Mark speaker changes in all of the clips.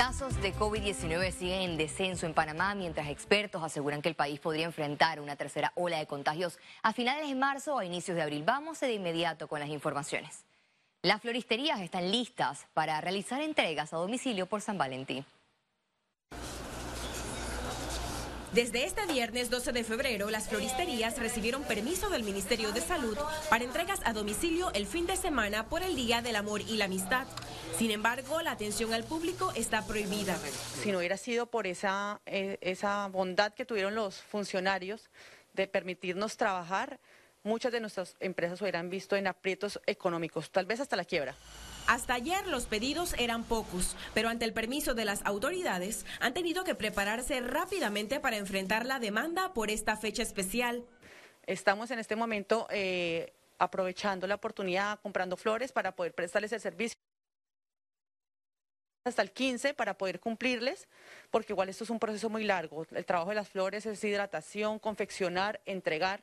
Speaker 1: Casos de COVID-19 siguen en descenso en Panamá, mientras expertos aseguran que el país podría enfrentar una tercera ola de contagios a finales de marzo o a inicios de abril. Vamos de inmediato con las informaciones. Las floristerías están listas para realizar entregas a domicilio por San Valentín.
Speaker 2: Desde este viernes 12 de febrero, las floristerías recibieron permiso del Ministerio de Salud para entregas a domicilio el fin de semana por el Día del Amor y la Amistad. Sin embargo, la atención al público está prohibida.
Speaker 3: Si no hubiera sido por esa, eh, esa bondad que tuvieron los funcionarios de permitirnos trabajar, muchas de nuestras empresas hubieran visto en aprietos económicos, tal vez hasta la quiebra.
Speaker 2: Hasta ayer los pedidos eran pocos, pero ante el permiso de las autoridades han tenido que prepararse rápidamente para enfrentar la demanda por esta fecha especial.
Speaker 3: Estamos en este momento eh, aprovechando la oportunidad, comprando flores para poder prestarles el servicio hasta el 15 para poder cumplirles, porque igual esto es un proceso muy largo. El trabajo de las flores es hidratación, confeccionar, entregar.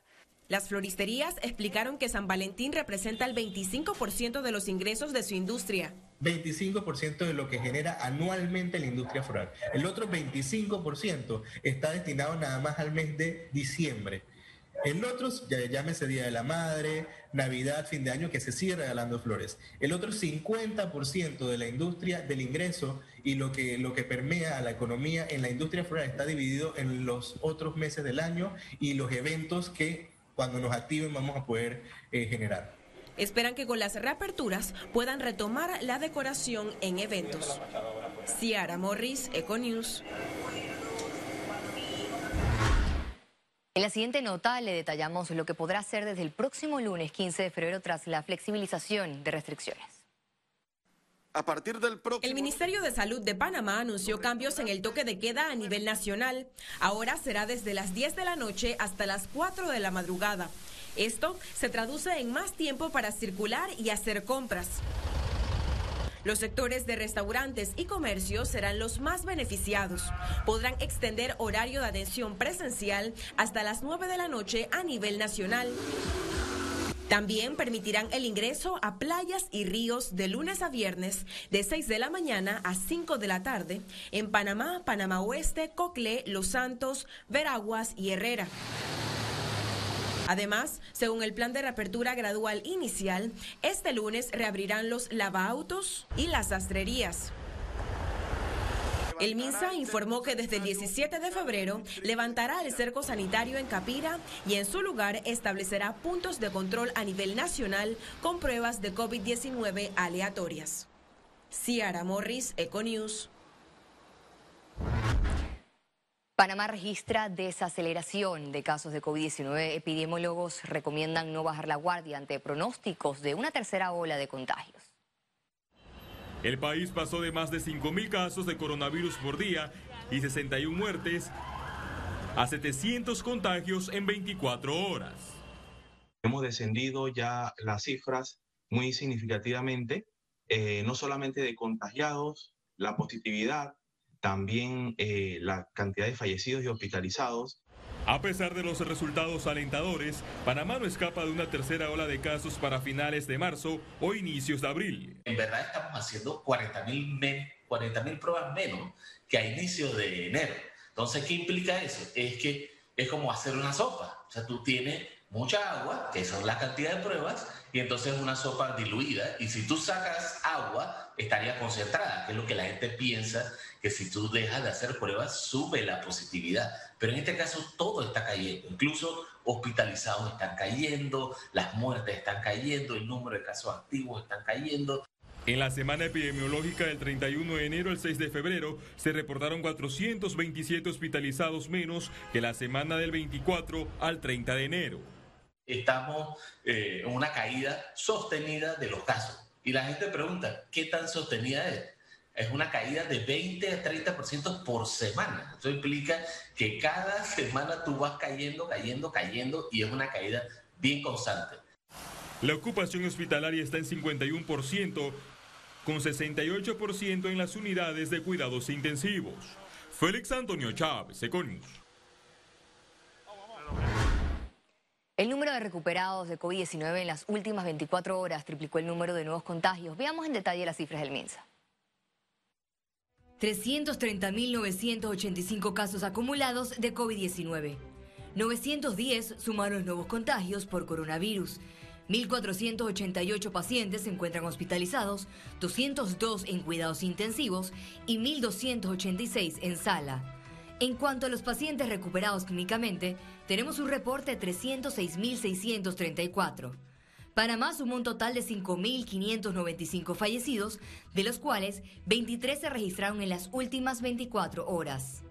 Speaker 2: Las floristerías explicaron que San Valentín representa el 25% de los ingresos de su industria.
Speaker 4: 25% de lo que genera anualmente la industria floral. El otro 25% está destinado nada más al mes de diciembre. El otro, llámese Día de la Madre, Navidad, fin de año, que se sigue regalando flores. El otro 50% de la industria, del ingreso y lo que, lo que permea a la economía en la industria floral está dividido en los otros meses del año y los eventos que cuando nos activen vamos a poder eh, generar.
Speaker 2: Esperan que con las reaperturas puedan retomar la decoración en eventos. Ciara Morris, Econews.
Speaker 1: En la siguiente nota le detallamos lo que podrá hacer desde el próximo lunes 15 de febrero tras la flexibilización de restricciones.
Speaker 2: A partir del El Ministerio de Salud de Panamá anunció cambios en el toque de queda a nivel nacional. Ahora será desde las 10 de la noche hasta las 4 de la madrugada. Esto se traduce en más tiempo para circular y hacer compras. Los sectores de restaurantes y comercios serán los más beneficiados. Podrán extender horario de atención presencial hasta las 9 de la noche a nivel nacional. También permitirán el ingreso a playas y ríos de lunes a viernes de 6 de la mañana a 5 de la tarde en Panamá, Panamá Oeste, Coclé, Los Santos, Veraguas y Herrera. Además, según el plan de reapertura gradual inicial, este lunes reabrirán los lavaautos y las sastrerías. El MINSA informó que desde el 17 de febrero levantará el cerco sanitario en Capira y en su lugar establecerá puntos de control a nivel nacional con pruebas de COVID-19 aleatorias. Ciara Morris, Econews.
Speaker 1: Panamá registra desaceleración de casos de COVID-19. Epidemiólogos recomiendan no bajar la guardia ante pronósticos de una tercera ola de contagios.
Speaker 5: El país pasó de más de 5.000 casos de coronavirus por día y 61 muertes a 700 contagios en 24 horas.
Speaker 6: Hemos descendido ya las cifras muy significativamente, eh, no solamente de contagiados, la positividad, también eh, la cantidad de fallecidos y hospitalizados.
Speaker 5: A pesar de los resultados alentadores, Panamá no escapa de una tercera ola de casos para finales de marzo o inicios de abril.
Speaker 7: En verdad estamos haciendo 40 mil pruebas menos que a inicios de enero. Entonces, ¿qué implica eso? Es que es como hacer una sopa. O sea, tú tienes mucha agua, que son la cantidad de pruebas, y entonces una sopa diluida. Y si tú sacas agua, estaría concentrada, que es lo que la gente piensa, que si tú dejas de hacer pruebas, sube la positividad. Pero en este caso todo está cayendo, incluso hospitalizados están cayendo, las muertes están cayendo, el número de casos activos están cayendo.
Speaker 5: En la semana epidemiológica del 31 de enero al 6 de febrero se reportaron 427 hospitalizados menos que la semana del 24 al 30 de enero.
Speaker 7: Estamos eh, en una caída sostenida de los casos. Y la gente pregunta, ¿qué tan sostenida es? Es una caída de 20 a 30% por semana. Eso implica que cada semana tú vas cayendo, cayendo, cayendo y es una caída bien constante.
Speaker 5: La ocupación hospitalaria está en 51%, con 68% en las unidades de cuidados intensivos. Félix Antonio Chávez, Econius.
Speaker 1: El número de recuperados de COVID-19 en las últimas 24 horas triplicó el número de nuevos contagios. Veamos en detalle las cifras del MINSA. 330.985 casos acumulados de COVID-19. 910 sumaron nuevos contagios por coronavirus. 1.488 pacientes se encuentran hospitalizados, 202 en cuidados intensivos y 1.286 en sala. En cuanto a los pacientes recuperados clínicamente, tenemos un reporte de 306.634. Panamá sumó un total de 5.595 fallecidos, de los cuales 23 se registraron en las últimas 24 horas.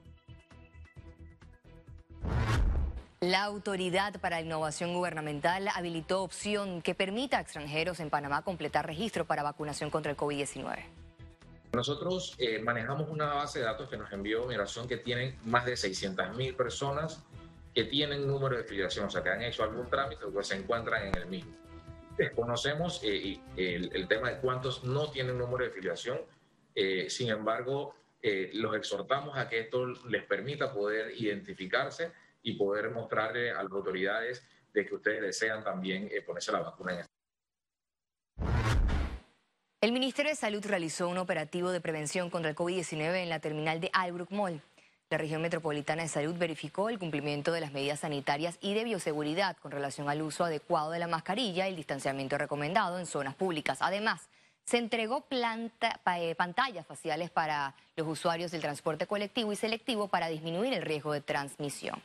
Speaker 1: La Autoridad para la Innovación Gubernamental habilitó opción que permita a extranjeros en Panamá completar registro para vacunación contra el COVID-19.
Speaker 8: Nosotros eh, manejamos una base de datos que nos envió Migración que tienen más de 600 mil personas que tienen número de filiación, o sea, que han hecho algún trámite o que se encuentran en el mismo. Desconocemos eh, el, tema de cuántos no tienen número de filiación, eh, sin embargo, los exhortamos a que esto les permita poder identificarse y poder mostrarle a las autoridades de que ustedes desean también eh, ponerse la vacuna en este
Speaker 1: el Ministerio de Salud realizó un operativo de prevención contra el COVID-19 en la terminal de Albrook Mall. La región metropolitana de salud verificó el cumplimiento de las medidas sanitarias y de bioseguridad con relación al uso adecuado de la mascarilla y el distanciamiento recomendado en zonas públicas. Además, se entregó planta, eh, pantallas faciales para los usuarios del transporte colectivo y selectivo para disminuir el riesgo de transmisión.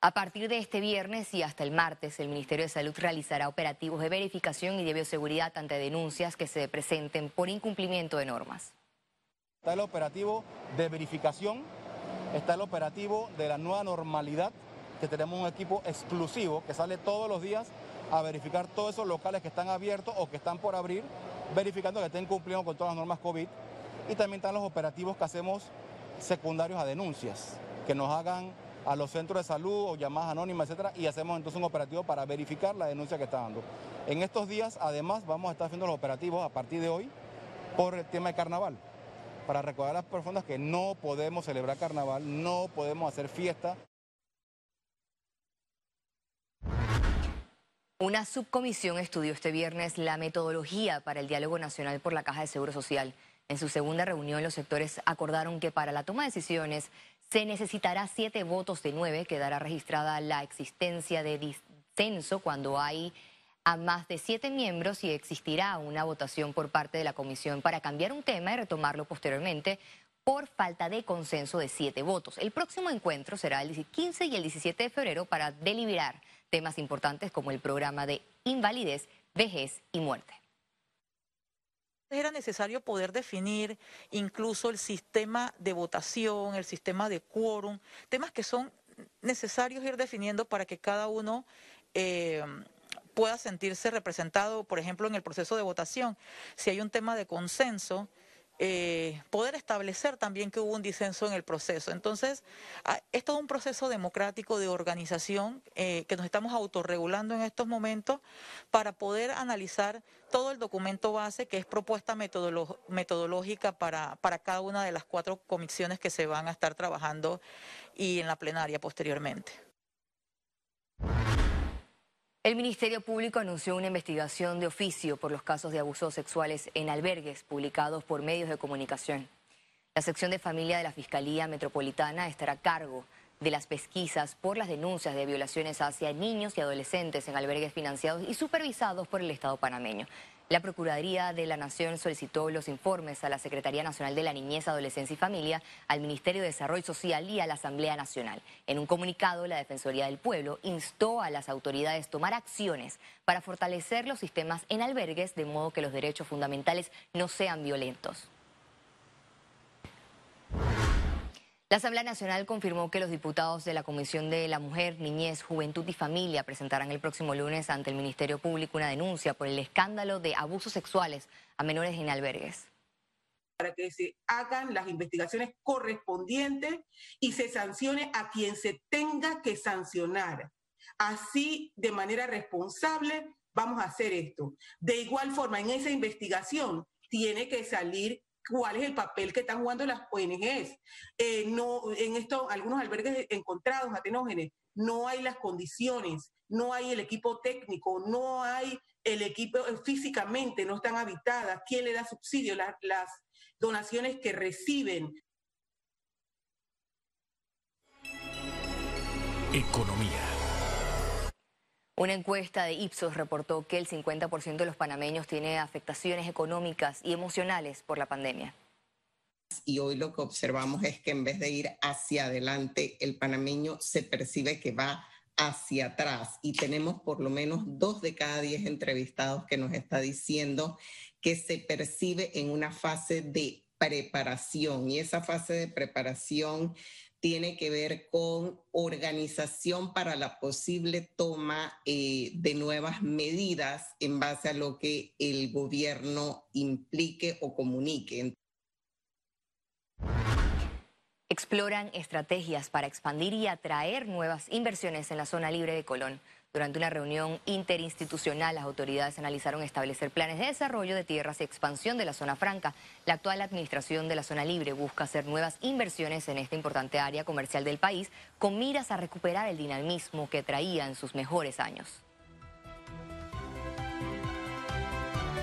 Speaker 1: A partir de este viernes y hasta el martes, el Ministerio de Salud realizará operativos de verificación y de bioseguridad ante denuncias que se presenten por incumplimiento de normas.
Speaker 9: Está el operativo de verificación, está el operativo de la nueva normalidad, que tenemos un equipo exclusivo que sale todos los días a verificar todos esos locales que están abiertos o que están por abrir, verificando que estén cumpliendo con todas las normas COVID. Y también están los operativos que hacemos secundarios a denuncias, que nos hagan a los centros de salud o llamadas anónimas, etcétera, y hacemos entonces un operativo para verificar la denuncia que está dando. En estos días, además, vamos a estar haciendo los operativos a partir de hoy por el tema de carnaval, para recordar a las personas que no podemos celebrar carnaval, no podemos hacer fiesta.
Speaker 1: Una subcomisión estudió este viernes la metodología para el diálogo nacional por la Caja de Seguro Social. En su segunda reunión, los sectores acordaron que para la toma de decisiones se necesitará siete votos de nueve. Quedará registrada la existencia de disenso cuando hay a más de siete miembros y existirá una votación por parte de la comisión para cambiar un tema y retomarlo posteriormente por falta de consenso de siete votos. El próximo encuentro será el 15 y el 17 de febrero para deliberar temas importantes como el programa de invalidez, vejez y muerte.
Speaker 10: Era necesario poder definir incluso el sistema de votación, el sistema de quórum, temas que son necesarios ir definiendo para que cada uno eh, pueda sentirse representado, por ejemplo, en el proceso de votación. Si hay un tema de consenso, eh, poder establecer también que hubo un disenso en el proceso. Entonces, ah, es todo un proceso democrático de organización eh, que nos estamos autorregulando en estos momentos para poder analizar todo el documento base que es propuesta metodológica para, para cada una de las cuatro comisiones que se van a estar trabajando y en la plenaria posteriormente.
Speaker 1: El Ministerio Público anunció una investigación de oficio por los casos de abusos sexuales en albergues publicados por medios de comunicación. La sección de familia de la Fiscalía Metropolitana estará a cargo de las pesquisas por las denuncias de violaciones hacia niños y adolescentes en albergues financiados y supervisados por el Estado panameño. La Procuraduría de la Nación solicitó los informes a la Secretaría Nacional de la Niñez, Adolescencia y Familia, al Ministerio de Desarrollo Social y a la Asamblea Nacional. En un comunicado, la Defensoría del Pueblo instó a las autoridades a tomar acciones para fortalecer los sistemas en albergues de modo que los derechos fundamentales no sean violentos. La Asamblea Nacional confirmó que los diputados de la Comisión de la Mujer, Niñez, Juventud y Familia presentarán el próximo lunes ante el Ministerio Público una denuncia por el escándalo de abusos sexuales a menores en albergues.
Speaker 11: Para que se hagan las investigaciones correspondientes y se sancione a quien se tenga que sancionar. Así, de manera responsable, vamos a hacer esto. De igual forma, en esa investigación tiene que salir cuál es el papel que están jugando las ONGs. Eh, no, en esto, algunos albergues encontrados, atenógenes, no hay las condiciones, no hay el equipo técnico, no hay el equipo físicamente no están habitadas, quién le da subsidio, las, las donaciones que reciben.
Speaker 1: Economía. Una encuesta de Ipsos reportó que el 50% de los panameños tiene afectaciones económicas y emocionales por la pandemia.
Speaker 12: Y hoy lo que observamos es que en vez de ir hacia adelante, el panameño se percibe que va hacia atrás. Y tenemos por lo menos dos de cada diez entrevistados que nos está diciendo que se percibe en una fase de preparación. Y esa fase de preparación tiene que ver con organización para la posible toma eh, de nuevas medidas en base a lo que el gobierno implique o comunique.
Speaker 1: Exploran estrategias para expandir y atraer nuevas inversiones en la zona libre de Colón. Durante una reunión interinstitucional, las autoridades analizaron establecer planes de desarrollo de tierras y expansión de la zona franca. La actual administración de la zona libre busca hacer nuevas inversiones en esta importante área comercial del país con miras a recuperar el dinamismo que traía en sus mejores años.